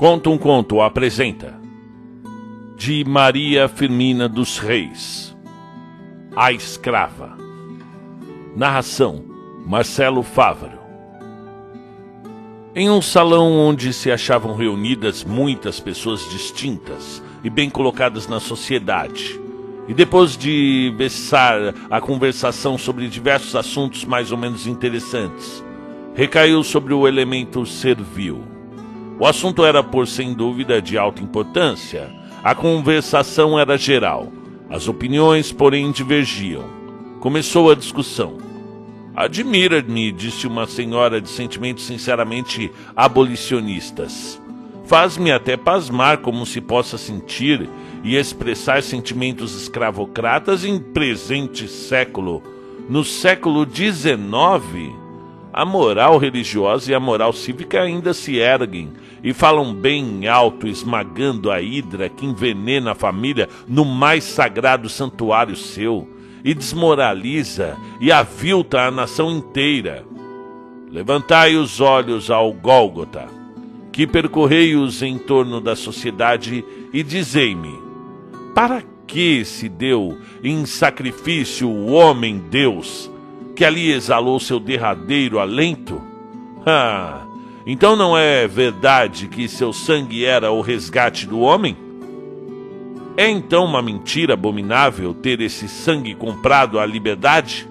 Conta um conto apresenta de Maria Firmina dos Reis. A Escrava. Narração: Marcelo Fávaro. Em um salão onde se achavam reunidas muitas pessoas distintas e bem colocadas na sociedade, e depois de vexar a conversação sobre diversos assuntos mais ou menos interessantes, recaiu sobre o elemento servil. O assunto era, por sem dúvida, de alta importância. A conversação era geral. As opiniões, porém, divergiam. Começou a discussão. Admira-me, disse uma senhora de sentimentos sinceramente abolicionistas. Faz-me até pasmar como se possa sentir e expressar sentimentos escravocratas em presente século. No século XIX, a moral religiosa e a moral cívica ainda se erguem e falam bem alto, esmagando a hidra que envenena a família no mais sagrado santuário seu e desmoraliza e avilta a nação inteira. Levantai os olhos ao Gólgota, que percorrei-os em torno da sociedade e dizei-me: para que se deu em sacrifício o homem Deus, que ali exalou seu derradeiro alento? Ah, então não é verdade que seu sangue era o resgate do homem? É então uma mentira abominável ter esse sangue comprado à liberdade?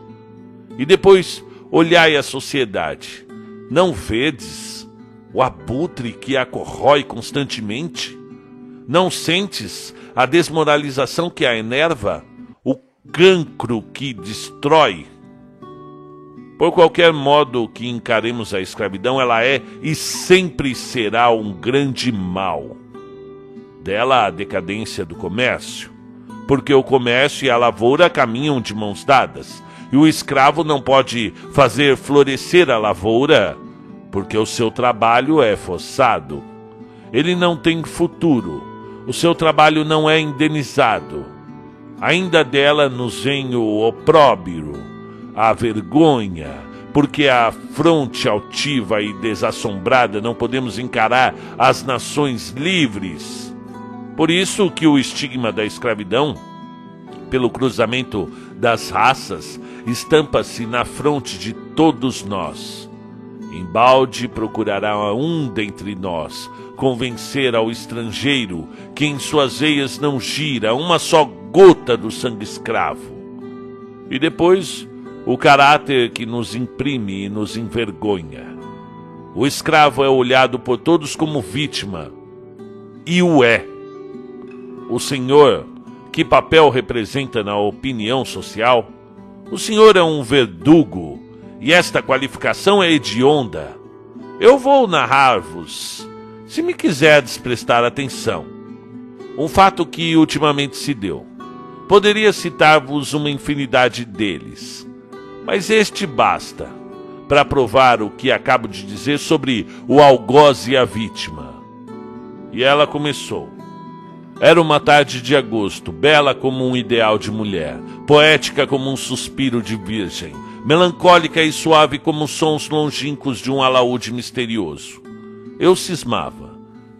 E depois olhai a sociedade. Não vedes o abutre que a corrói constantemente? Não sentes a desmoralização que a enerva? O cancro que destrói? Por qualquer modo que encaremos a escravidão, ela é e sempre será um grande mal. Dela a decadência do comércio, porque o comércio e a lavoura caminham de mãos dadas, e o escravo não pode fazer florescer a lavoura, porque o seu trabalho é forçado. Ele não tem futuro, o seu trabalho não é indenizado. Ainda dela nos vem o opróbrio a vergonha, porque a fronte altiva e desassombrada não podemos encarar as nações livres. Por isso que o estigma da escravidão, pelo cruzamento das raças, estampa-se na fronte de todos nós. Embalde procurará um dentre nós convencer ao estrangeiro que em suas veias não gira uma só gota do sangue escravo. E depois o caráter que nos imprime e nos envergonha. O escravo é olhado por todos como vítima, e o é. O senhor, que papel representa na opinião social? O senhor é um verdugo, e esta qualificação é hedionda. Eu vou narrar-vos, se me quiserdes prestar atenção, um fato que ultimamente se deu. Poderia citar-vos uma infinidade deles mas este basta para provar o que acabo de dizer sobre o algoz e a vítima. E ela começou. Era uma tarde de agosto, bela como um ideal de mulher, poética como um suspiro de virgem, melancólica e suave como sons longínquos de um alaúde misterioso. Eu cismava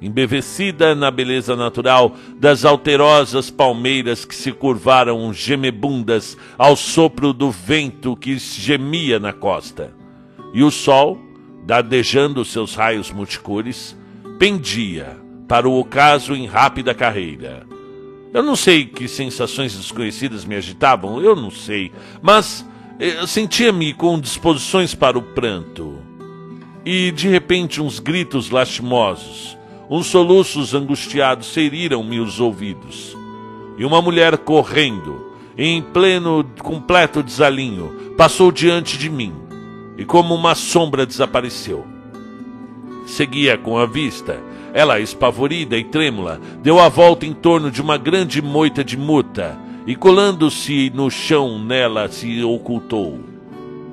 embevecida na beleza natural das alterosas palmeiras que se curvaram gemebundas ao sopro do vento que gemia na costa. E o sol, dardejando seus raios multicores, pendia para o ocaso em rápida carreira. Eu não sei que sensações desconhecidas me agitavam, eu não sei, mas eh, sentia-me com disposições para o pranto. E de repente uns gritos lastimosos, Uns soluços angustiados feriram-me os ouvidos. E uma mulher correndo, em pleno completo desalinho, passou diante de mim e, como uma sombra, desapareceu. Seguia com a vista. Ela, espavorida e trêmula, deu a volta em torno de uma grande moita de murta e, colando-se no chão nela, se ocultou.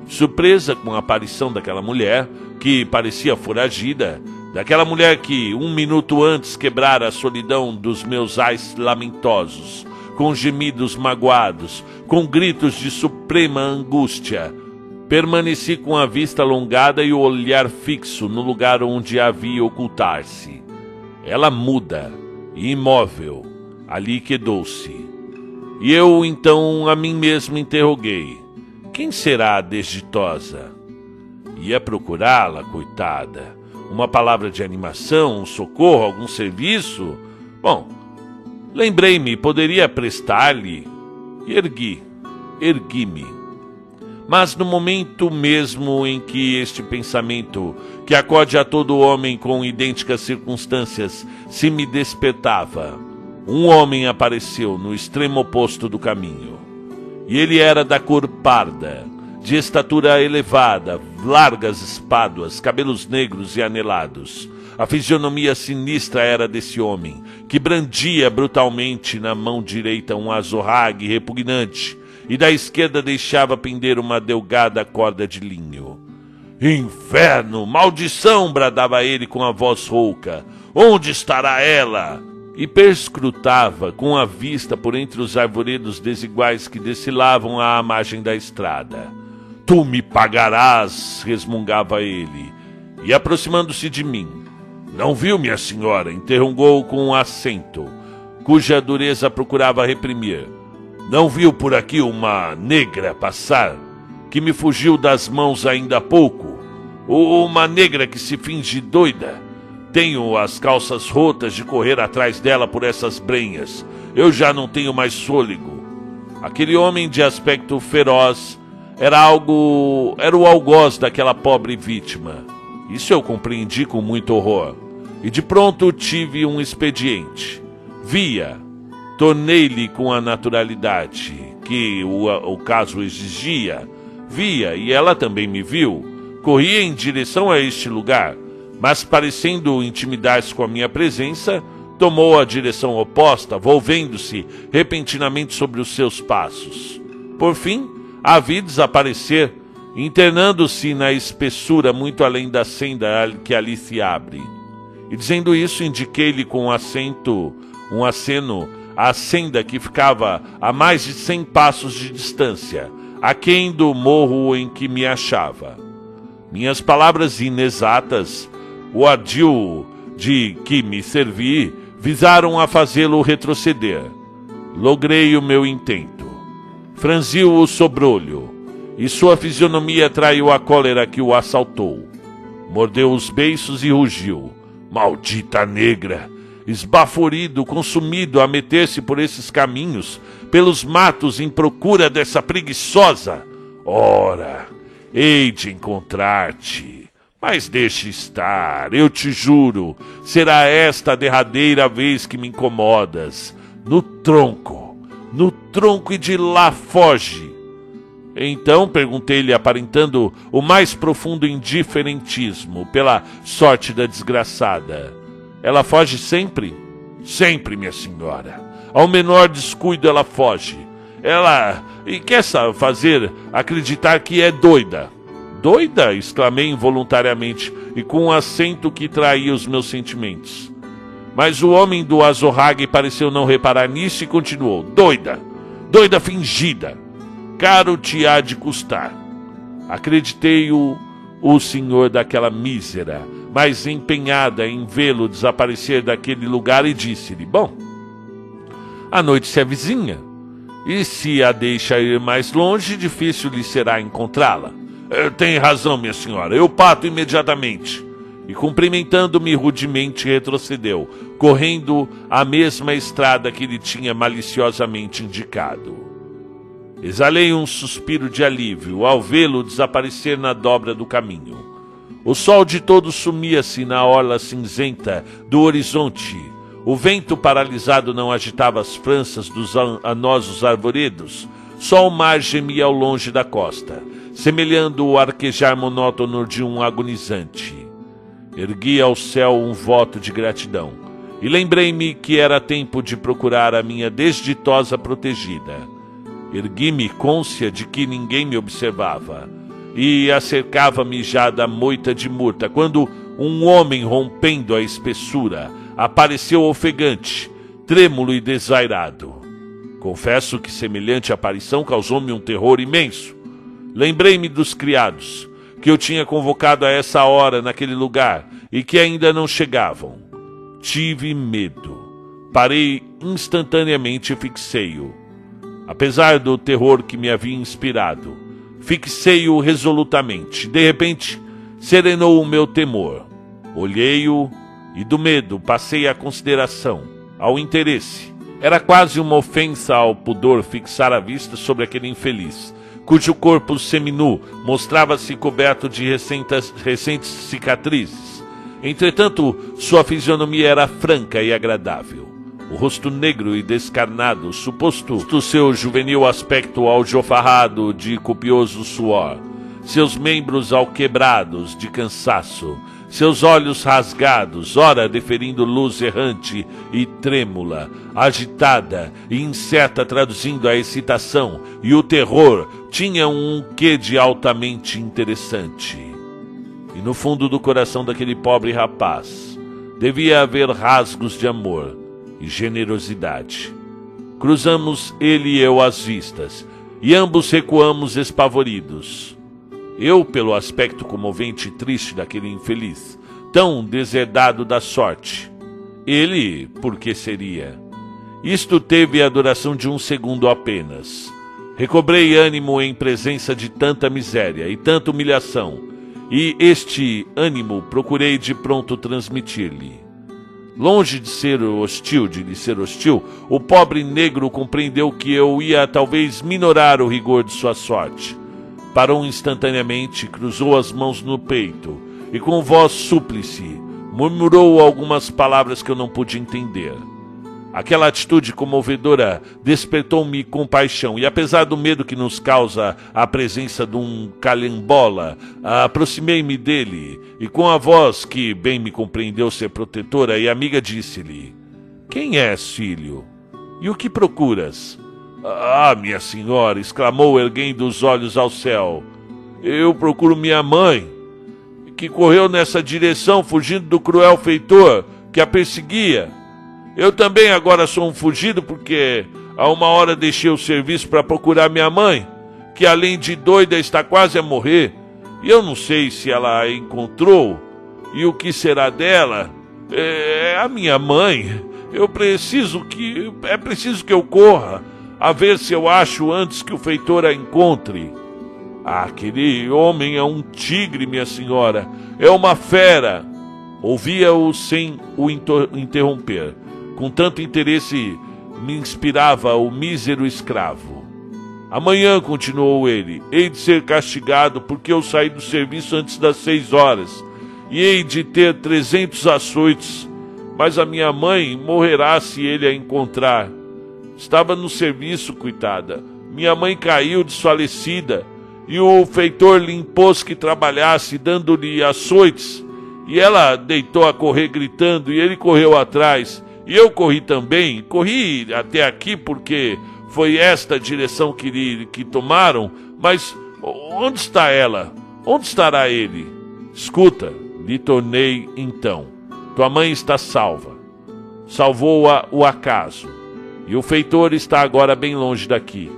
Surpresa com a aparição daquela mulher, que parecia foragida, daquela mulher que um minuto antes quebrara a solidão dos meus ais lamentosos, com gemidos magoados, com gritos de suprema angústia. Permaneci com a vista alongada e o olhar fixo no lugar onde havia ocultar-se. Ela muda imóvel, ali quedou-se. E eu então a mim mesmo interroguei: quem será a desditosa? Ia procurá-la, coitada. Uma palavra de animação, um socorro, algum serviço? Bom, lembrei-me, poderia prestar-lhe. Ergui, ergui-me. Mas no momento mesmo em que este pensamento, que acode a todo homem com idênticas circunstâncias, se me despertava, um homem apareceu no extremo oposto do caminho e ele era da cor parda, de estatura elevada, largas espáduas, cabelos negros e anelados. A fisionomia sinistra era desse homem, que brandia brutalmente na mão direita um azorrague repugnante, e da esquerda deixava pender uma delgada corda de linho. Inferno! Maldição! bradava ele com a voz rouca. Onde estará ela? e perscrutava com a vista por entre os arvoredos desiguais que descilavam à margem da estrada. Tu me pagarás, resmungava ele, e aproximando-se de mim. Não viu, minha senhora? interrogou com um acento, cuja dureza procurava reprimir. Não viu por aqui uma negra passar, que me fugiu das mãos ainda há pouco? Ou uma negra que se finge doida? Tenho as calças rotas de correr atrás dela por essas brenhas. Eu já não tenho mais fôlego. Aquele homem de aspecto feroz era algo. era o algoz daquela pobre vítima. Isso eu compreendi com muito horror. E de pronto tive um expediente. Via, tornei-lhe com a naturalidade que o, o caso exigia. Via, e ela também me viu. Corri em direção a este lugar mas parecendo intimidar-se com a minha presença, tomou a direção oposta, volvendo-se repentinamente sobre os seus passos. Por fim, a vi desaparecer, internando-se na espessura muito além da senda que ali se abre. E dizendo isso, indiquei-lhe com um acento, um aceno, a senda que ficava a mais de cem passos de distância, aquém do morro em que me achava. Minhas palavras inexatas o ardil de que me servi visaram a fazê-lo retroceder. Logrei o meu intento. Franziu o sobrolho, e sua fisionomia traiu a cólera que o assaltou. Mordeu os beiços e rugiu. Maldita negra! Esbaforido, consumido a meter-se por esses caminhos, pelos matos em procura dessa preguiçosa. Ora, hei de encontrar-te mas deixe estar, eu te juro, será esta a derradeira vez que me incomodas. No tronco, no tronco e de lá foge. Então perguntei-lhe, aparentando o mais profundo indiferentismo pela sorte da desgraçada. Ela foge sempre? Sempre, minha senhora. Ao menor descuido ela foge. Ela e quer fazer acreditar que é doida Doida! exclamei involuntariamente e com um acento que traía os meus sentimentos. Mas o homem do azorrague pareceu não reparar nisso e continuou: Doida! Doida fingida! Caro te há de custar. Acreditei-o o senhor daquela mísera, mas empenhada em vê-lo desaparecer daquele lugar, e disse-lhe: Bom, a noite se avizinha, e se a deixa ir mais longe, difícil lhe será encontrá-la. É, tem razão, minha senhora. Eu pato imediatamente. E cumprimentando-me rudemente, retrocedeu, correndo a mesma estrada que lhe tinha maliciosamente indicado. Exalei um suspiro de alívio ao vê-lo desaparecer na dobra do caminho. O sol de todo sumia-se na orla cinzenta do horizonte. O vento paralisado não agitava as franças dos anosos arvoredos. Só o mar gemia ao longe da costa semelhando o arquejar monótono de um agonizante. Ergui ao céu um voto de gratidão e lembrei-me que era tempo de procurar a minha desditosa protegida. Ergui-me côncia de que ninguém me observava e acercava-me já da moita de murta quando um homem rompendo a espessura apareceu ofegante, trêmulo e desairado. Confesso que semelhante aparição causou-me um terror imenso. Lembrei-me dos criados, que eu tinha convocado a essa hora naquele lugar e que ainda não chegavam. Tive medo. Parei instantaneamente e fixei-o. Apesar do terror que me havia inspirado, fixei-o resolutamente. De repente, serenou o meu temor. Olhei-o e do medo passei à consideração, ao interesse. Era quase uma ofensa ao pudor fixar a vista sobre aquele infeliz, cujo corpo seminu mostrava-se coberto de recentes, recentes cicatrizes. Entretanto, sua fisionomia era franca e agradável. O rosto negro e descarnado, suposto do seu juvenil aspecto aljofarrado de copioso suor, seus membros alquebrados de cansaço, seus olhos rasgados, ora deferindo luz errante e trêmula, agitada e incerta, traduzindo a excitação e o terror, tinham um quê de altamente interessante. E no fundo do coração daquele pobre rapaz devia haver rasgos de amor e generosidade. Cruzamos ele e eu as vistas, e ambos recuamos espavoridos. Eu, pelo aspecto comovente e triste daquele infeliz, tão deserdado da sorte. Ele, por que seria? Isto teve a duração de um segundo apenas. Recobrei ânimo em presença de tanta miséria e tanta humilhação, e este ânimo procurei de pronto transmitir-lhe. Longe de ser hostil, de lhe ser hostil, o pobre negro compreendeu que eu ia talvez minorar o rigor de sua sorte parou instantaneamente, cruzou as mãos no peito e, com voz súplice, murmurou algumas palavras que eu não pude entender. Aquela atitude comovedora despertou-me compaixão, e apesar do medo que nos causa a presença de um calembola, aproximei-me dele e, com a voz que bem me compreendeu ser protetora e amiga, disse-lhe: Quem és, filho? E o que procuras? Ah, minha senhora! exclamou, erguendo os olhos ao céu. Eu procuro minha mãe, que correu nessa direção, fugindo do cruel feitor que a perseguia. Eu também agora sou um fugido, porque a uma hora deixei o serviço para procurar minha mãe, que além de doida está quase a morrer. E eu não sei se ela a encontrou e o que será dela. É a minha mãe. Eu preciso que é preciso que eu corra a ver se eu acho antes que o feitor a encontre. Ah, aquele homem é um tigre, minha senhora, é uma fera. Ouvia-o sem o interromper. Com tanto interesse me inspirava o mísero escravo. Amanhã, continuou ele, hei de ser castigado porque eu saí do serviço antes das seis horas e hei de ter trezentos açoites, mas a minha mãe morrerá se ele a encontrar. Estava no serviço, coitada. Minha mãe caiu desfalecida e o feitor lhe impôs que trabalhasse, dando-lhe açoites. E ela deitou a correr gritando e ele correu atrás. E eu corri também, corri até aqui porque foi esta a direção que, que tomaram. Mas onde está ela? Onde estará ele? Escuta, lhe tornei então. Tua mãe está salva. Salvou-a o acaso e o feitor está agora bem longe daqui.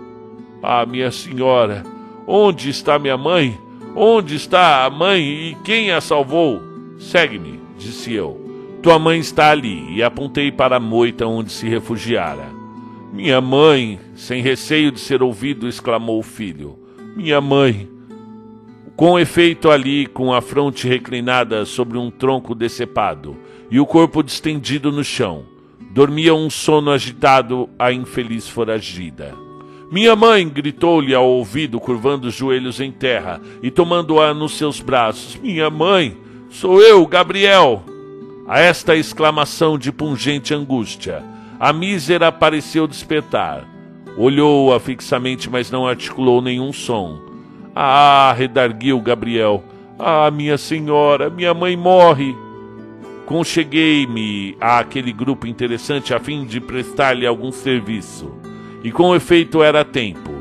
Ah, minha senhora, onde está minha mãe? Onde está a mãe e quem a salvou? Segue-me, disse eu. Tua mãe está ali, e apontei para a moita onde se refugiara. Minha mãe, sem receio de ser ouvido, exclamou o filho. Minha mãe. Com efeito, ali, com a fronte reclinada sobre um tronco decepado e o corpo distendido no chão, Dormia um sono agitado a infeliz foragida. Minha mãe gritou-lhe ao ouvido, curvando os joelhos em terra e tomando-a nos seus braços. Minha mãe, sou eu, Gabriel. A esta exclamação de pungente angústia, a mísera pareceu despertar. Olhou-a fixamente, mas não articulou nenhum som. Ah, redarguiu Gabriel. Ah, minha senhora, minha mãe morre. Concheguei-me àquele grupo interessante a fim de prestar-lhe algum serviço. E com efeito era tempo.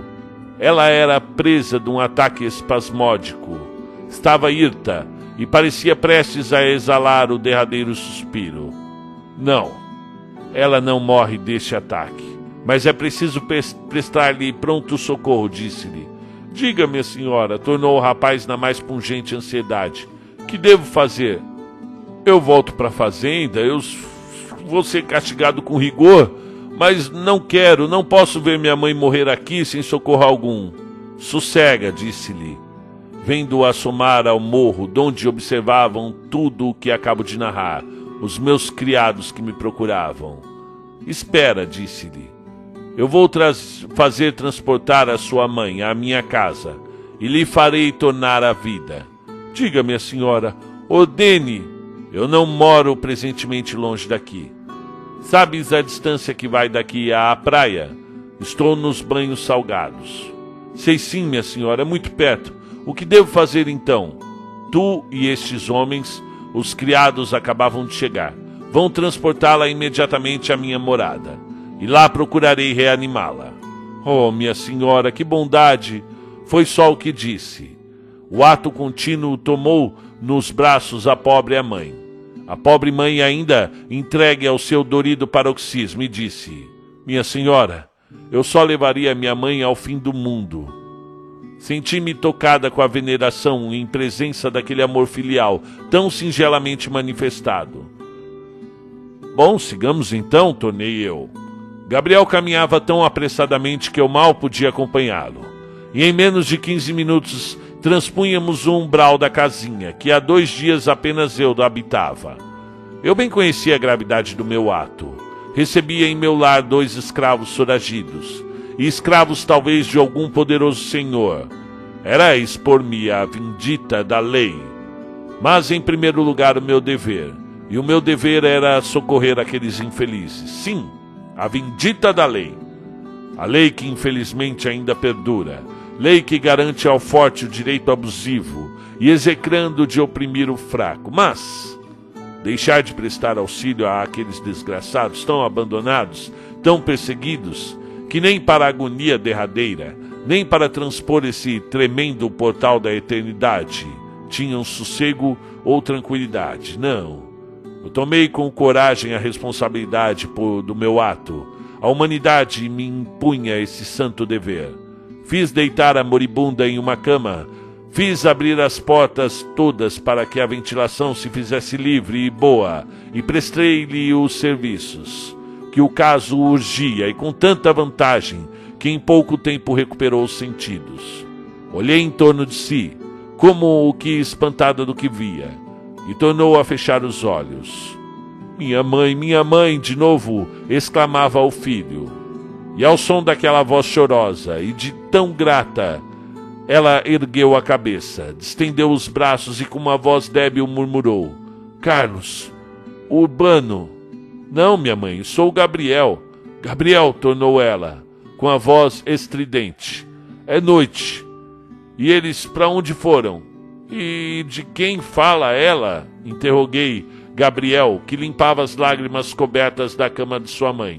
Ela era presa de um ataque espasmódico. Estava hirta e parecia prestes a exalar o derradeiro suspiro. Não, ela não morre deste ataque. Mas é preciso prestar-lhe pronto socorro, disse-lhe. Diga, minha senhora, tornou o rapaz na mais pungente ansiedade. Que devo fazer? Eu volto para a fazenda, eu vou ser castigado com rigor, mas não quero, não posso ver minha mãe morrer aqui sem socorro algum. Sossega, disse-lhe, vendo-o assomar ao morro, donde observavam tudo o que acabo de narrar, os meus criados que me procuravam. Espera, disse-lhe. Eu vou fazer transportar a sua mãe à minha casa e lhe farei tornar a vida. Diga, minha senhora, ordene. Eu não moro presentemente longe daqui. Sabes a distância que vai daqui à praia? Estou nos banhos salgados. Sei sim, minha senhora, é muito perto. O que devo fazer então? Tu e estes homens, os criados acabavam de chegar. Vão transportá-la imediatamente à minha morada. E lá procurarei reanimá-la. Oh, minha senhora, que bondade! Foi só o que disse. O ato contínuo tomou nos braços a pobre mãe. A pobre mãe, ainda entregue ao seu dorido paroxismo, e disse: Minha senhora, eu só levaria minha mãe ao fim do mundo. Senti-me tocada com a veneração em presença daquele amor filial tão singelamente manifestado. Bom, sigamos então, tornei eu. Gabriel caminhava tão apressadamente que eu mal podia acompanhá-lo. E em menos de 15 minutos transpunhamos o umbral da casinha, que há dois dias apenas eu habitava. Eu bem conhecia a gravidade do meu ato. Recebia em meu lar dois escravos foragidos, e escravos talvez de algum poderoso senhor. Era expor-me à vindita da lei. Mas, em primeiro lugar, o meu dever. E o meu dever era socorrer aqueles infelizes. Sim, a vindita da lei. A lei que infelizmente ainda perdura lei que garante ao forte o direito abusivo e execrando de oprimir o fraco. Mas deixar de prestar auxílio àqueles desgraçados tão abandonados, tão perseguidos, que nem para a agonia derradeira, nem para transpor esse tremendo portal da eternidade tinham sossego ou tranquilidade. Não. Eu tomei com coragem a responsabilidade por, do meu ato. A humanidade me impunha esse santo dever. Fiz deitar a moribunda em uma cama. Fiz abrir as portas todas para que a ventilação se fizesse livre e boa, e prestei-lhe os serviços. Que o caso urgia e com tanta vantagem que em pouco tempo recuperou os sentidos. Olhei em torno de si, como o que espantada do que via, e tornou a fechar os olhos. Minha mãe, minha mãe, de novo exclamava ao filho. E ao som daquela voz chorosa e de tão grata, ela ergueu a cabeça, distendeu os braços e com uma voz débil murmurou: Carlos, Urbano. Não, minha mãe, sou Gabriel. Gabriel, tornou ela, com a voz estridente. É noite. E eles para onde foram? E de quem fala ela? interroguei Gabriel, que limpava as lágrimas cobertas da cama de sua mãe.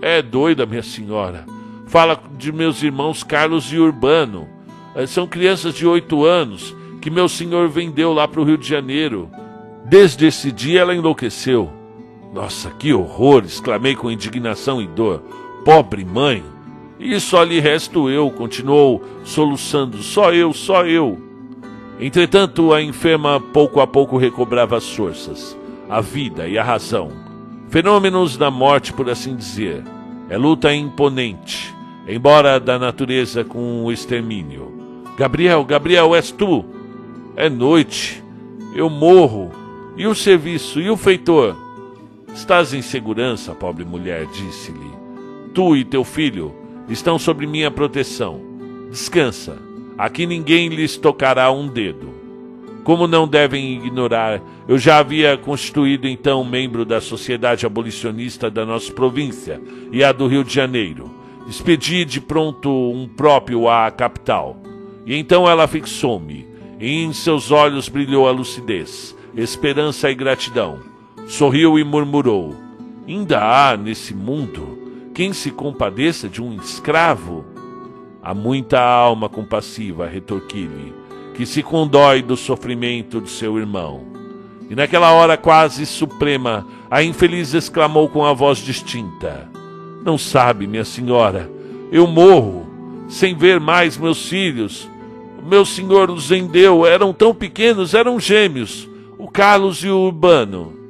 É doida, minha senhora. Fala de meus irmãos Carlos e Urbano. É, são crianças de oito anos que meu senhor vendeu lá para o Rio de Janeiro. Desde esse dia ela enlouqueceu. Nossa, que horror! exclamei com indignação e dor. Pobre mãe! E só lhe resto eu, continuou soluçando. Só eu, só eu. Entretanto, a enferma pouco a pouco recobrava as forças, a vida e a razão. Fenômenos da morte, por assim dizer. É luta imponente, embora da natureza com o extermínio. Gabriel, Gabriel, és tu? É noite. Eu morro. E o serviço? E o feitor? Estás em segurança, pobre mulher, disse-lhe. Tu e teu filho estão sob minha proteção. Descansa. Aqui ninguém lhes tocará um dedo. Como não devem ignorar, eu já havia constituído então membro da Sociedade Abolicionista da nossa província e a do Rio de Janeiro. Expedi de pronto um próprio à capital. E então ela fixou-me, e em seus olhos brilhou a lucidez, esperança e gratidão. Sorriu e murmurou: Ainda há nesse mundo quem se compadeça de um escravo? Há muita alma compassiva, retorqui-lhe que se condói do sofrimento de seu irmão. E naquela hora quase suprema, a infeliz exclamou com a voz distinta: Não sabe, minha senhora, eu morro sem ver mais meus filhos. Meu senhor os vendeu, eram tão pequenos, eram gêmeos, o Carlos e o Urbano.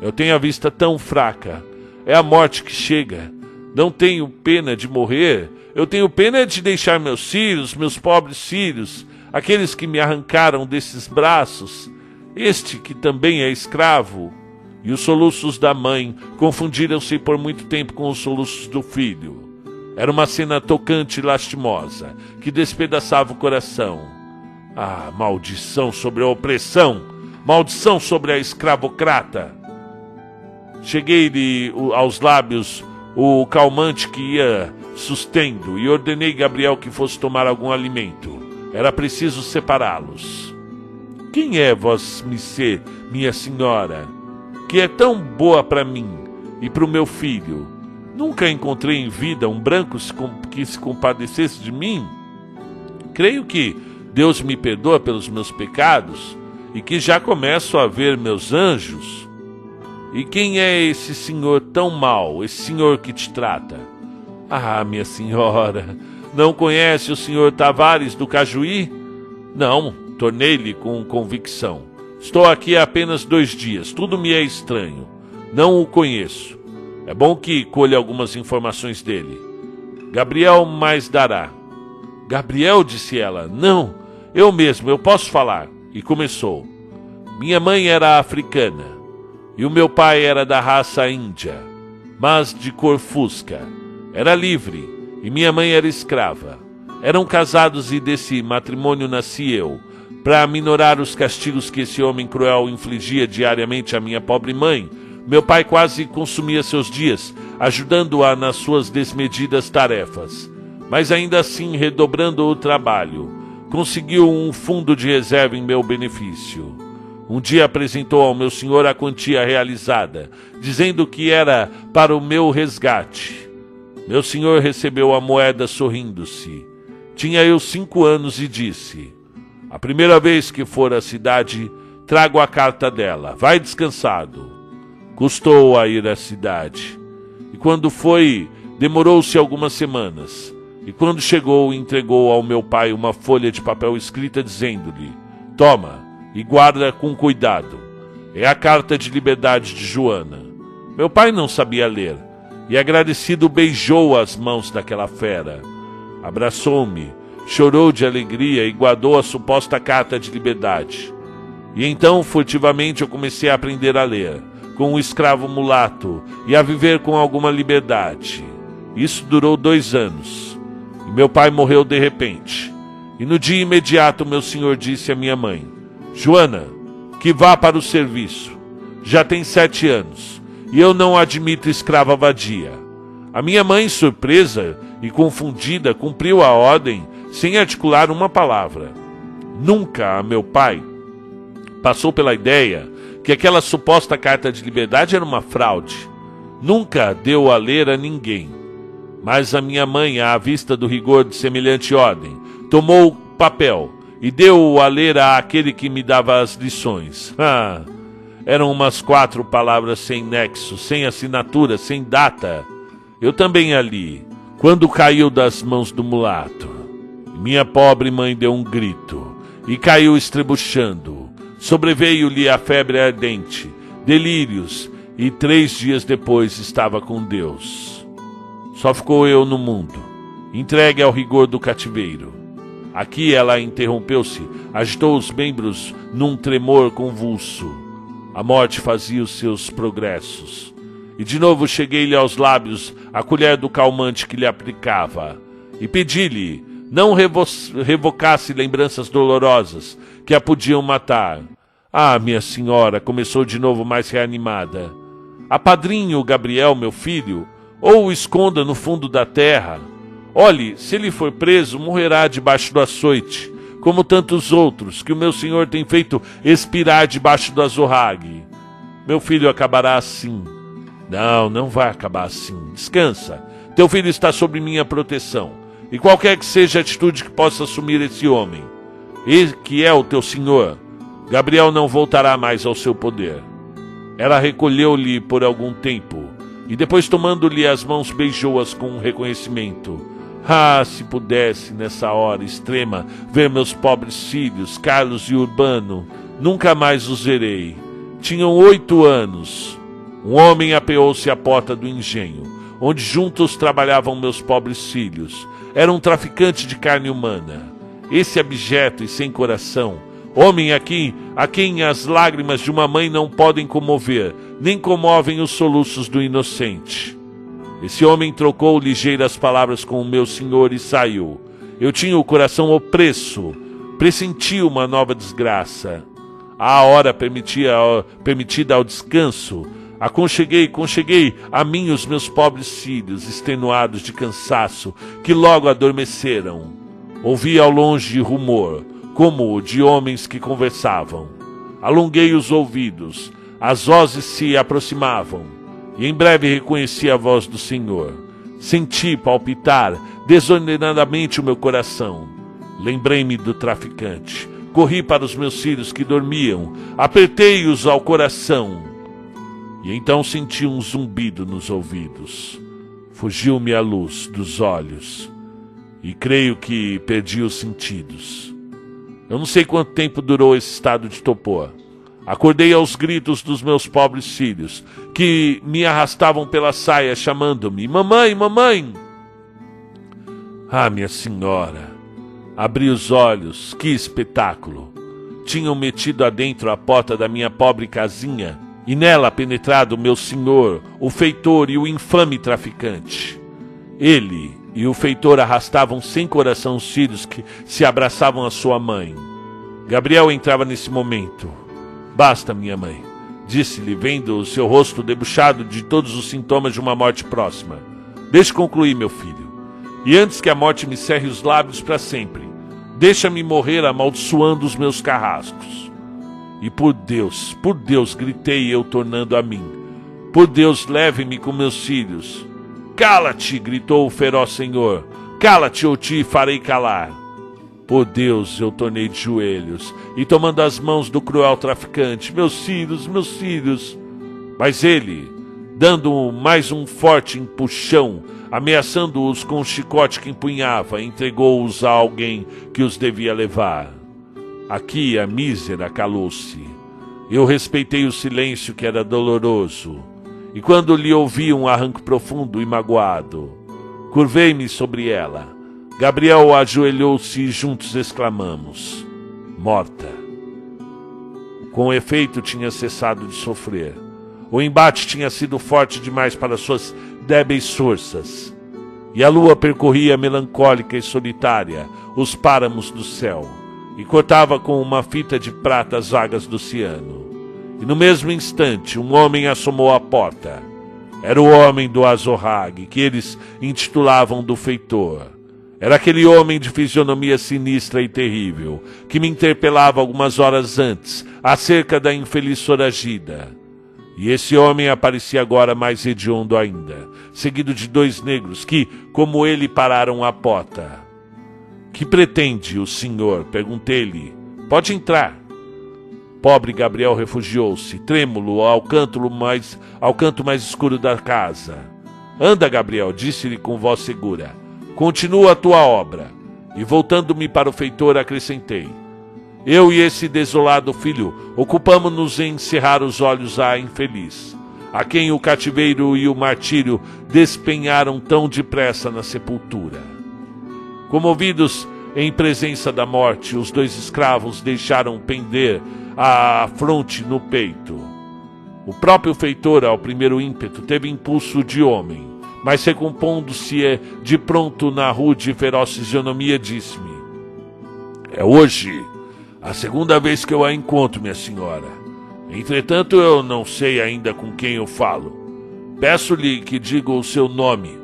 Eu tenho a vista tão fraca. É a morte que chega. Não tenho pena de morrer. Eu tenho pena de deixar meus filhos, meus pobres filhos, aqueles que me arrancaram desses braços, este que também é escravo. E os soluços da mãe confundiram-se por muito tempo com os soluços do filho. Era uma cena tocante e lastimosa, que despedaçava o coração. Ah, maldição sobre a opressão! Maldição sobre a escravocrata! Cheguei-lhe aos lábios o calmante que ia sustendo e ordenei Gabriel que fosse tomar algum alimento. Era preciso separá-los. Quem é vós, Missê, minha senhora, que é tão boa para mim e para o meu filho? Nunca encontrei em vida um branco que se compadecesse de mim. Creio que Deus me perdoa pelos meus pecados e que já começo a ver meus anjos. E quem é esse senhor tão mau, esse senhor que te trata? Ah, minha senhora, não conhece o senhor Tavares do Cajuí? Não, tornei-lhe com convicção. Estou aqui há apenas dois dias, tudo me é estranho. Não o conheço. É bom que colha algumas informações dele. Gabriel mais dará. Gabriel, disse ela, não, eu mesmo, eu posso falar. E começou. Minha mãe era africana e o meu pai era da raça índia, mas de cor fusca. Era livre e minha mãe era escrava. Eram casados e desse matrimônio nasci eu, para minorar os castigos que esse homem cruel infligia diariamente à minha pobre mãe meu pai quase consumia seus dias, ajudando-a nas suas desmedidas tarefas. Mas ainda assim, redobrando o trabalho, conseguiu um fundo de reserva em meu benefício. Um dia apresentou ao meu senhor a quantia realizada, dizendo que era para o meu resgate. Meu senhor recebeu a moeda sorrindo-se. Tinha eu cinco anos e disse: A primeira vez que for à cidade, trago a carta dela. Vai descansado. Custou a ir à cidade. E quando foi, demorou-se algumas semanas. E quando chegou, entregou ao meu pai uma folha de papel escrita dizendo-lhe: Toma e guarda com cuidado. É a carta de liberdade de Joana. Meu pai não sabia ler e, agradecido, beijou as mãos daquela fera. Abraçou-me, chorou de alegria e guardou a suposta carta de liberdade. E então, furtivamente, eu comecei a aprender a ler com um escravo mulato e a viver com alguma liberdade. Isso durou dois anos. E meu pai morreu de repente. E no dia imediato, meu senhor disse à minha mãe: Joana, que vá para o serviço. Já tem sete anos e eu não admito escrava vadia. A minha mãe, surpresa e confundida, cumpriu a ordem sem articular uma palavra. Nunca a meu pai passou pela ideia que aquela suposta carta de liberdade era uma fraude. Nunca deu a ler a ninguém. Mas a minha mãe, à vista do rigor de semelhante ordem, tomou o papel e deu-o a ler àquele que me dava as lições. Ah, eram umas quatro palavras sem nexo, sem assinatura, sem data. Eu também a li, quando caiu das mãos do mulato. Minha pobre mãe deu um grito e caiu estrebuchando. Sobreveio-lhe a febre ardente, delírios, e três dias depois estava com Deus. Só ficou eu no mundo, entregue ao rigor do cativeiro. Aqui ela interrompeu-se, agitou os membros num tremor convulso. A morte fazia os seus progressos. E de novo cheguei-lhe aos lábios a colher do calmante que lhe aplicava. E pedi-lhe, não revo revocasse lembranças dolorosas, que a podiam matar. Ah, minha senhora, começou de novo mais reanimada. Apadrinhe o Gabriel, meu filho, ou o esconda no fundo da terra. Olhe, se ele for preso, morrerá debaixo do açoite, como tantos outros que o meu senhor tem feito expirar debaixo do azorrague. Meu filho acabará assim. Não, não vai acabar assim. Descansa. Teu filho está sob minha proteção. E qualquer que seja a atitude que possa assumir esse homem, e que é o teu senhor, Gabriel não voltará mais ao seu poder. Ela recolheu-lhe por algum tempo, e depois, tomando-lhe as mãos, beijou-as com um reconhecimento. Ah, se pudesse, nessa hora extrema, ver meus pobres filhos, Carlos e Urbano, nunca mais os verei. Tinham oito anos, Um homem apeou-se à porta do engenho, onde juntos trabalhavam meus pobres filhos. Era um traficante de carne humana. Esse abjeto e sem coração, homem aqui a quem as lágrimas de uma mãe não podem comover, nem comovem os soluços do inocente. Esse homem trocou ligeiras palavras com o meu senhor e saiu. Eu tinha o coração opresso, pressenti uma nova desgraça. À hora permitia, permitida ao descanso, aconcheguei, concheguei a mim os meus pobres filhos, extenuados de cansaço, que logo adormeceram. Ouvi ao longe rumor, como o de homens que conversavam. Alonguei os ouvidos, as vozes se aproximavam, e em breve reconheci a voz do Senhor. Senti palpitar desordenadamente o meu coração. Lembrei-me do traficante. Corri para os meus filhos que dormiam, apertei-os ao coração. E então senti um zumbido nos ouvidos. Fugiu-me a luz dos olhos e creio que perdi os sentidos. Eu não sei quanto tempo durou esse estado de topor. Acordei aos gritos dos meus pobres filhos, que me arrastavam pela saia, chamando-me: Mamãe, mamãe! Ah, minha senhora! Abri os olhos, que espetáculo! Tinham metido adentro a porta da minha pobre casinha e nela penetrado meu senhor, o feitor e o infame traficante. Ele e o feitor arrastavam sem coração os filhos que se abraçavam à sua mãe. Gabriel entrava nesse momento. Basta, minha mãe, disse-lhe, vendo o seu rosto debuxado de todos os sintomas de uma morte próxima. Deixe concluir, meu filho. E antes que a morte me cerre os lábios para sempre, deixa-me morrer amaldiçoando os meus carrascos. E por Deus, por Deus, gritei eu, tornando a mim. Por Deus, leve-me com meus filhos. Cala-te! gritou o feroz senhor. Cala-te, ou te farei calar. Por Deus, eu tornei de joelhos e tomando as mãos do cruel traficante, meus filhos, meus filhos. Mas ele, dando mais um forte empuxão, ameaçando-os com o chicote que empunhava, entregou-os a alguém que os devia levar. Aqui a mísera calou-se. Eu respeitei o silêncio que era doloroso, e quando lhe ouvi um arranco profundo e magoado, curvei-me sobre ela. Gabriel ajoelhou-se e juntos exclamamos: Morta. Com efeito, tinha cessado de sofrer. O embate tinha sido forte demais para suas débeis forças. E a lua percorria melancólica e solitária os páramos do céu e cortava com uma fita de prata as vagas do ciano. E no mesmo instante, um homem assomou à porta. Era o homem do Azorrague, que eles intitulavam do feitor. Era aquele homem de fisionomia sinistra e terrível, que me interpelava algumas horas antes, acerca da infeliz foragida. E esse homem aparecia agora mais hediondo ainda, seguido de dois negros que, como ele, pararam à porta. Que pretende o senhor? Perguntei-lhe. Pode entrar. Pobre Gabriel refugiou-se, trêmulo, ao canto mais, ao canto mais escuro da casa. Anda, Gabriel, disse-lhe com voz segura. Continua a tua obra. E voltando-me para o feitor, acrescentei: Eu e esse desolado filho ocupamos-nos em cerrar os olhos à infeliz, a quem o cativeiro e o martírio despenharam tão depressa na sepultura. Comovidos em presença da morte, os dois escravos deixaram pender a fronte no peito. O próprio feitor, ao primeiro ímpeto, teve impulso de homem, mas recompondo-se de pronto na rude e feroz fisionomia, disse-me: É hoje a segunda vez que eu a encontro, minha senhora. Entretanto, eu não sei ainda com quem eu falo. Peço-lhe que diga o seu nome,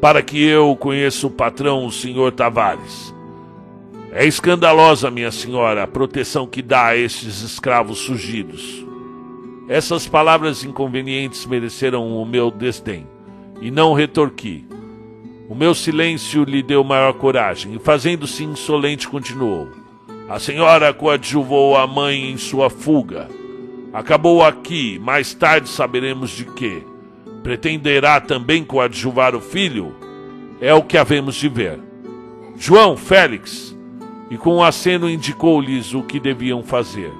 para que eu conheça o patrão, o senhor Tavares. É escandalosa, minha senhora, a proteção que dá a estes escravos surgidos. Essas palavras inconvenientes mereceram o meu desdém, e não retorqui. O meu silêncio lhe deu maior coragem, e fazendo-se insolente, continuou. A senhora coadjuvou a mãe em sua fuga. Acabou aqui, mais tarde saberemos de quê. Pretenderá também coadjuvar o filho? É o que havemos de ver. João, Félix, e com um aceno indicou-lhes o que deviam fazer.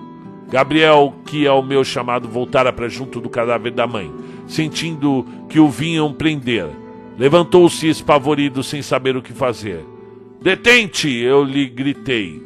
Gabriel, que ao meu chamado voltara para junto do cadáver da mãe, sentindo que o vinham prender. Levantou-se espavorido, sem saber o que fazer. Detente! Eu lhe gritei.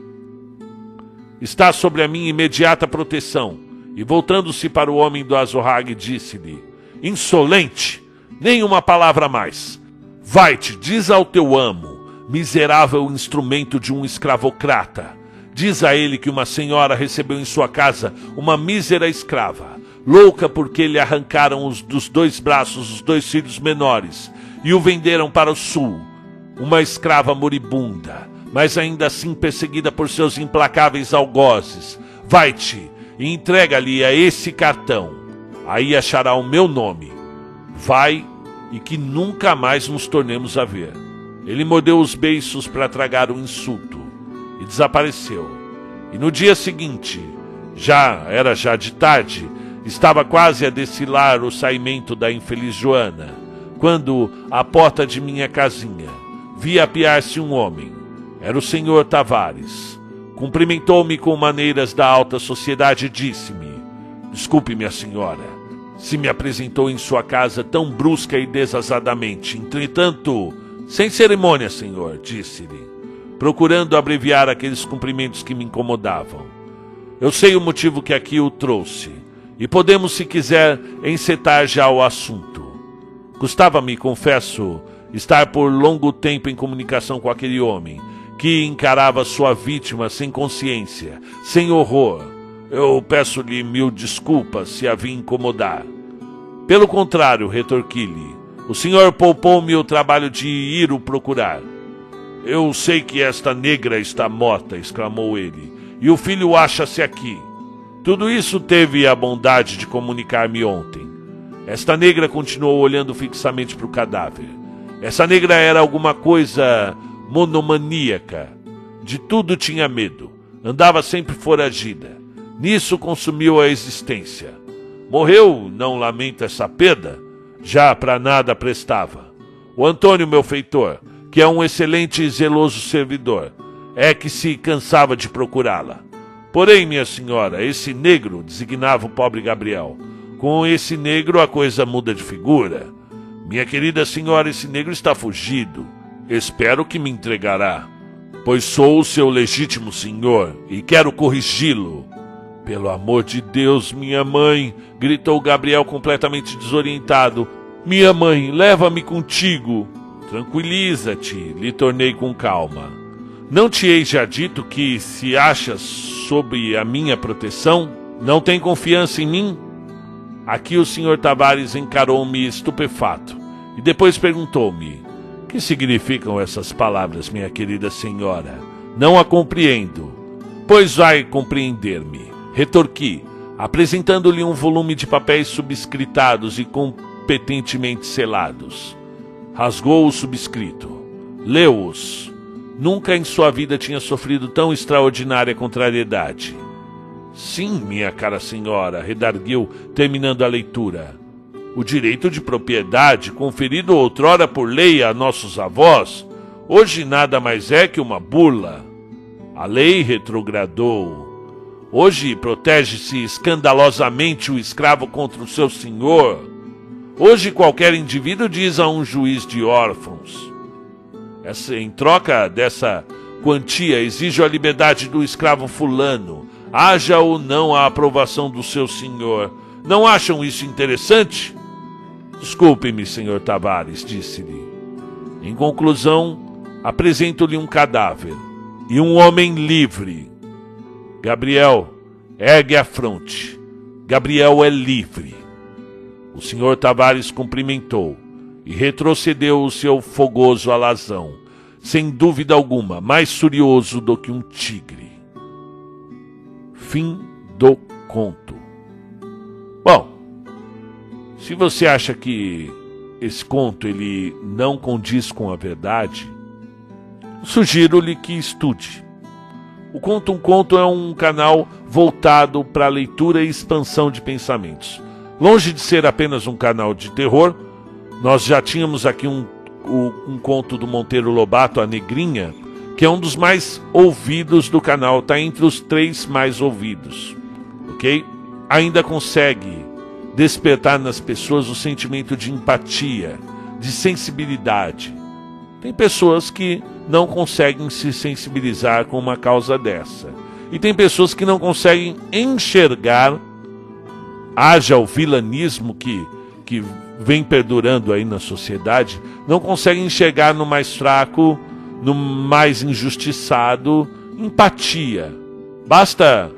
Está sobre a minha imediata proteção. E voltando-se para o homem do Azorrague, disse-lhe: Insolente! Nenhuma palavra mais. Vai-te, diz ao teu amo, miserável instrumento de um escravocrata. Diz a ele que uma senhora recebeu em sua casa uma mísera escrava, louca porque lhe arrancaram os, dos dois braços os dois filhos menores e o venderam para o sul uma escrava moribunda, mas ainda assim perseguida por seus implacáveis algozes. Vai-te e entrega-lhe a esse cartão. Aí achará o meu nome. Vai e que nunca mais nos tornemos a ver. Ele mordeu os beiços para tragar o insulto e desapareceu. E no dia seguinte, já era já de tarde, estava quase a desfilar o saimento da infeliz Joana, quando à porta de minha casinha vi apiar-se um homem. Era o senhor Tavares. Cumprimentou-me com maneiras da alta sociedade e disse-me: Desculpe, minha senhora, se me apresentou em sua casa tão brusca e desasadamente. Entretanto, sem cerimônia, senhor, disse-lhe, procurando abreviar aqueles cumprimentos que me incomodavam. Eu sei o motivo que aqui o trouxe, e podemos, se quiser, encetar já o assunto. Custava-me, confesso, estar por longo tempo em comunicação com aquele homem, que encarava sua vítima sem consciência, sem horror. Eu peço-lhe mil desculpas se a vi incomodar. Pelo contrário, retorqui-lhe, o senhor poupou-me o trabalho de ir o procurar. Eu sei que esta negra está morta, exclamou ele, e o filho acha-se aqui. Tudo isso teve a bondade de comunicar-me ontem. Esta negra continuou olhando fixamente para o cadáver. Essa negra era alguma coisa monomaníaca. De tudo tinha medo. Andava sempre foragida. Nisso consumiu a existência. Morreu, não lamento essa perda, já para nada prestava. O Antônio, meu feitor, que é um excelente e zeloso servidor, é que se cansava de procurá-la. Porém, minha senhora, esse negro, designava o pobre Gabriel, com esse negro a coisa muda de figura. Minha querida senhora, esse negro está fugido. Espero que me entregará, pois sou o seu legítimo senhor e quero corrigi-lo. Pelo amor de Deus, minha mãe! gritou Gabriel completamente desorientado. Minha mãe, leva-me contigo. Tranquiliza-te, lhe tornei com calma. Não te hei já dito que, se achas sob a minha proteção, não tem confiança em mim? Aqui o senhor Tavares encarou-me estupefato e depois perguntou-me: Que significam essas palavras, minha querida senhora? Não a compreendo. Pois vai compreender-me. Retorqui, apresentando-lhe um volume de papéis subscritados e competentemente selados. Rasgou o subscrito. Leu-os. Nunca em sua vida tinha sofrido tão extraordinária contrariedade. Sim, minha cara senhora, redarguiu, terminando a leitura. O direito de propriedade, conferido outrora por lei a nossos avós, hoje nada mais é que uma burla. A lei retrogradou. Hoje protege-se escandalosamente o escravo contra o seu senhor. Hoje qualquer indivíduo diz a um juiz de órfãos: essa, em troca dessa quantia, exijo a liberdade do escravo fulano haja ou não a aprovação do seu senhor. Não acham isso interessante? Desculpe-me, senhor Tavares, disse-lhe. Em conclusão, apresento-lhe um cadáver e um homem livre. Gabriel, ergue a fronte. Gabriel é livre. O senhor Tavares cumprimentou e retrocedeu o seu fogoso alazão, sem dúvida alguma, mais furioso do que um tigre. Fim do conto. Bom, se você acha que esse conto ele não condiz com a verdade, sugiro-lhe que estude. O Conto um Conto é um canal voltado para a leitura e expansão de pensamentos. Longe de ser apenas um canal de terror, nós já tínhamos aqui um, um, conto do Monteiro Lobato, A Negrinha, que é um dos mais ouvidos do canal, está entre os três mais ouvidos, ok? Ainda consegue despertar nas pessoas o sentimento de empatia, de sensibilidade. Tem pessoas que não conseguem se sensibilizar com uma causa dessa. E tem pessoas que não conseguem enxergar, haja o vilanismo que, que vem perdurando aí na sociedade, não conseguem enxergar no mais fraco, no mais injustiçado, empatia. Basta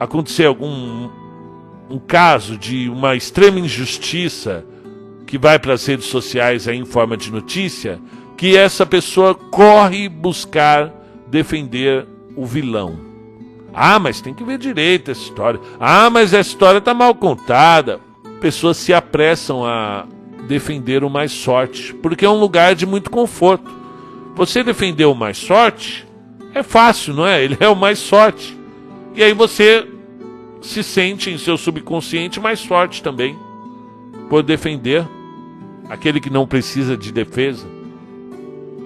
acontecer algum um caso de uma extrema injustiça que vai para as redes sociais aí em forma de notícia, que essa pessoa corre buscar defender o vilão. Ah, mas tem que ver direito essa história. Ah, mas essa história está mal contada. Pessoas se apressam a defender o mais sorte, porque é um lugar de muito conforto. Você defender o mais sorte é fácil, não é? Ele é o mais sorte. E aí você se sente em seu subconsciente mais forte também por defender aquele que não precisa de defesa.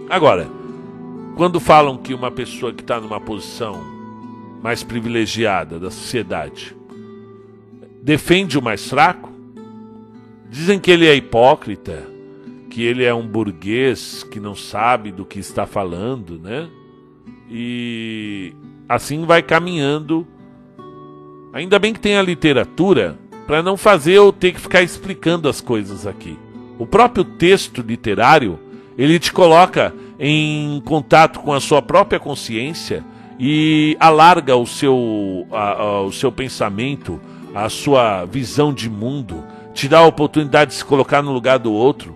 Agora, quando falam que uma pessoa que está numa posição mais privilegiada da sociedade defende o mais fraco, dizem que ele é hipócrita, que ele é um burguês que não sabe do que está falando, né? E assim vai caminhando. Ainda bem que tem a literatura para não fazer eu ter que ficar explicando as coisas aqui. O próprio texto literário, ele te coloca em contato com a sua própria consciência e alarga o seu, a, a, o seu pensamento, a sua visão de mundo, te dá a oportunidade de se colocar no lugar do outro,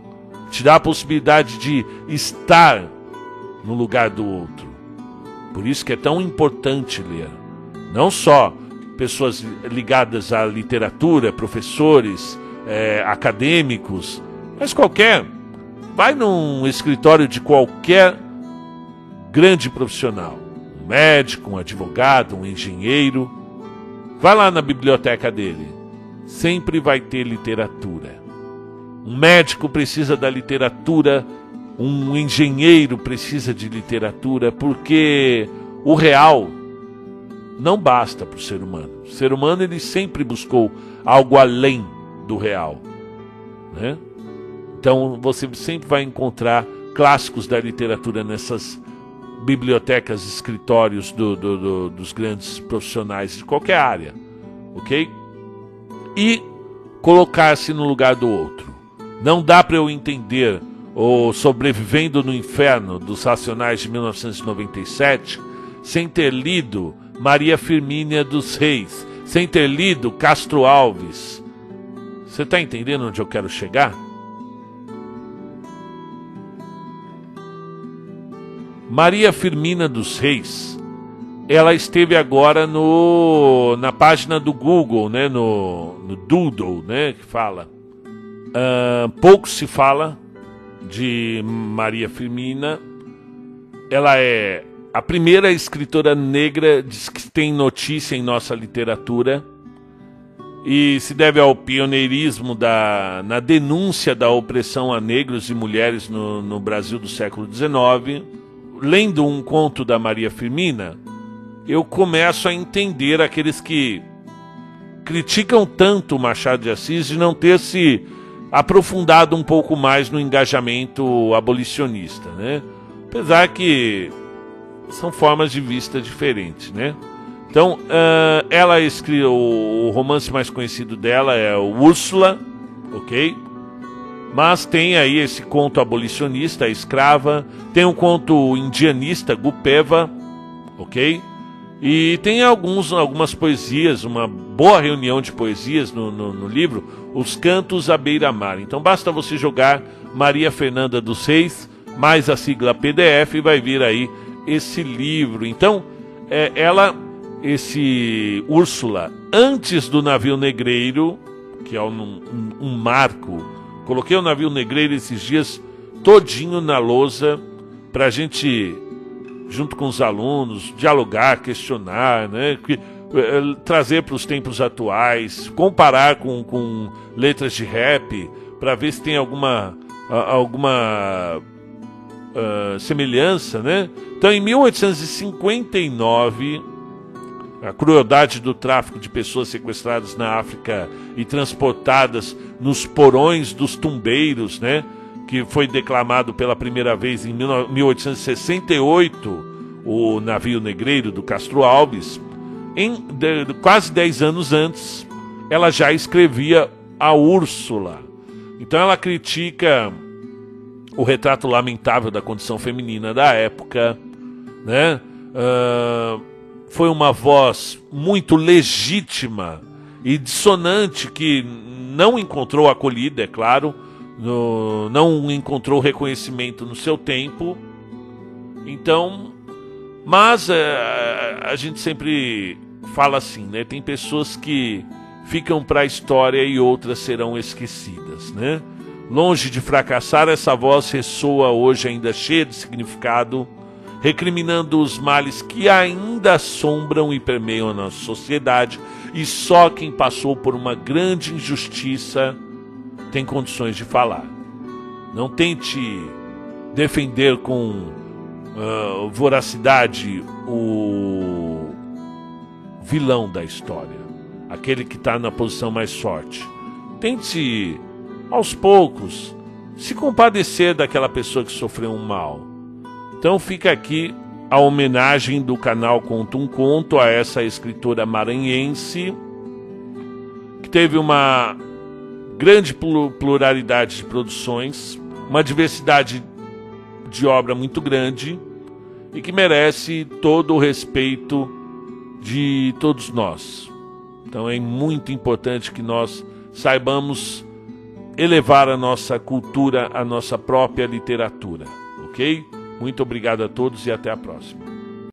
te dá a possibilidade de estar no lugar do outro. Por isso que é tão importante ler. Não só pessoas ligadas à literatura, professores, é, acadêmicos, mas qualquer. Vai num escritório de qualquer grande profissional, um médico, um advogado, um engenheiro. Vai lá na biblioteca dele. Sempre vai ter literatura. Um médico precisa da literatura, um engenheiro precisa de literatura, porque o real não basta para o ser humano. O ser humano ele sempre buscou algo além do real. Né? Então você sempre vai encontrar clássicos da literatura nessas bibliotecas, escritórios do, do, do, dos grandes profissionais de qualquer área, ok? E colocar-se no lugar do outro. Não dá para eu entender o Sobrevivendo no Inferno dos Racionais de 1997 sem ter lido Maria Firmínia dos Reis, sem ter lido Castro Alves. Você está entendendo onde eu quero chegar? Maria Firmina dos Reis, ela esteve agora no, na página do Google, né, no, no Doodle, né, que fala. Uh, pouco se fala de Maria Firmina. Ela é a primeira escritora negra que tem notícia em nossa literatura e se deve ao pioneirismo da, na denúncia da opressão a negros e mulheres no, no Brasil do século XIX lendo um conto da Maria Firmina, eu começo a entender aqueles que criticam tanto o Machado de Assis de não ter se aprofundado um pouco mais no engajamento abolicionista, né? Apesar que são formas de vista diferentes, né? Então, uh, ela escreveu o romance mais conhecido dela é o Úrsula, ok? Mas tem aí esse conto abolicionista, a escrava, tem um conto indianista, Gupeva, ok? E tem alguns, algumas poesias, uma boa reunião de poesias no, no, no livro, Os Cantos à Beira-Mar. Então basta você jogar Maria Fernanda dos Reis, mais a sigla PDF, e vai vir aí esse livro. Então, é, ela, esse Úrsula, antes do navio negreiro, que é um, um, um marco Coloquei o navio negreiro esses dias todinho na lousa para a gente, junto com os alunos, dialogar, questionar, né? Eh, trazer para os tempos atuais, comparar com, com letras de rap para ver se tem alguma, alguma uh, semelhança, né? Então, em 1859, a crueldade do tráfico de pessoas sequestradas na África e transportadas nos porões dos tumbeiros, né? Que foi declamado pela primeira vez em 1868, o navio negreiro do Castro Alves. Em de, quase 10 anos antes, ela já escrevia a Úrsula. Então ela critica o retrato lamentável da condição feminina da época, né? Uh, foi uma voz muito legítima e dissonante que não encontrou acolhida, é claro, não encontrou reconhecimento no seu tempo. Então, mas é, a gente sempre fala assim, né? Tem pessoas que ficam para a história e outras serão esquecidas, né? Longe de fracassar, essa voz ressoa hoje ainda cheia de significado recriminando os males que ainda assombram e permeiam a nossa sociedade, e só quem passou por uma grande injustiça tem condições de falar. Não tente defender com uh, voracidade o vilão da história, aquele que está na posição mais forte. Tente, aos poucos, se compadecer daquela pessoa que sofreu um mal então fica aqui a homenagem do canal Conto um Conto a essa escritora maranhense que teve uma grande pluralidade de produções, uma diversidade de obra muito grande e que merece todo o respeito de todos nós. Então é muito importante que nós saibamos elevar a nossa cultura, a nossa própria literatura, ok? Muito obrigado a todos e até a próxima.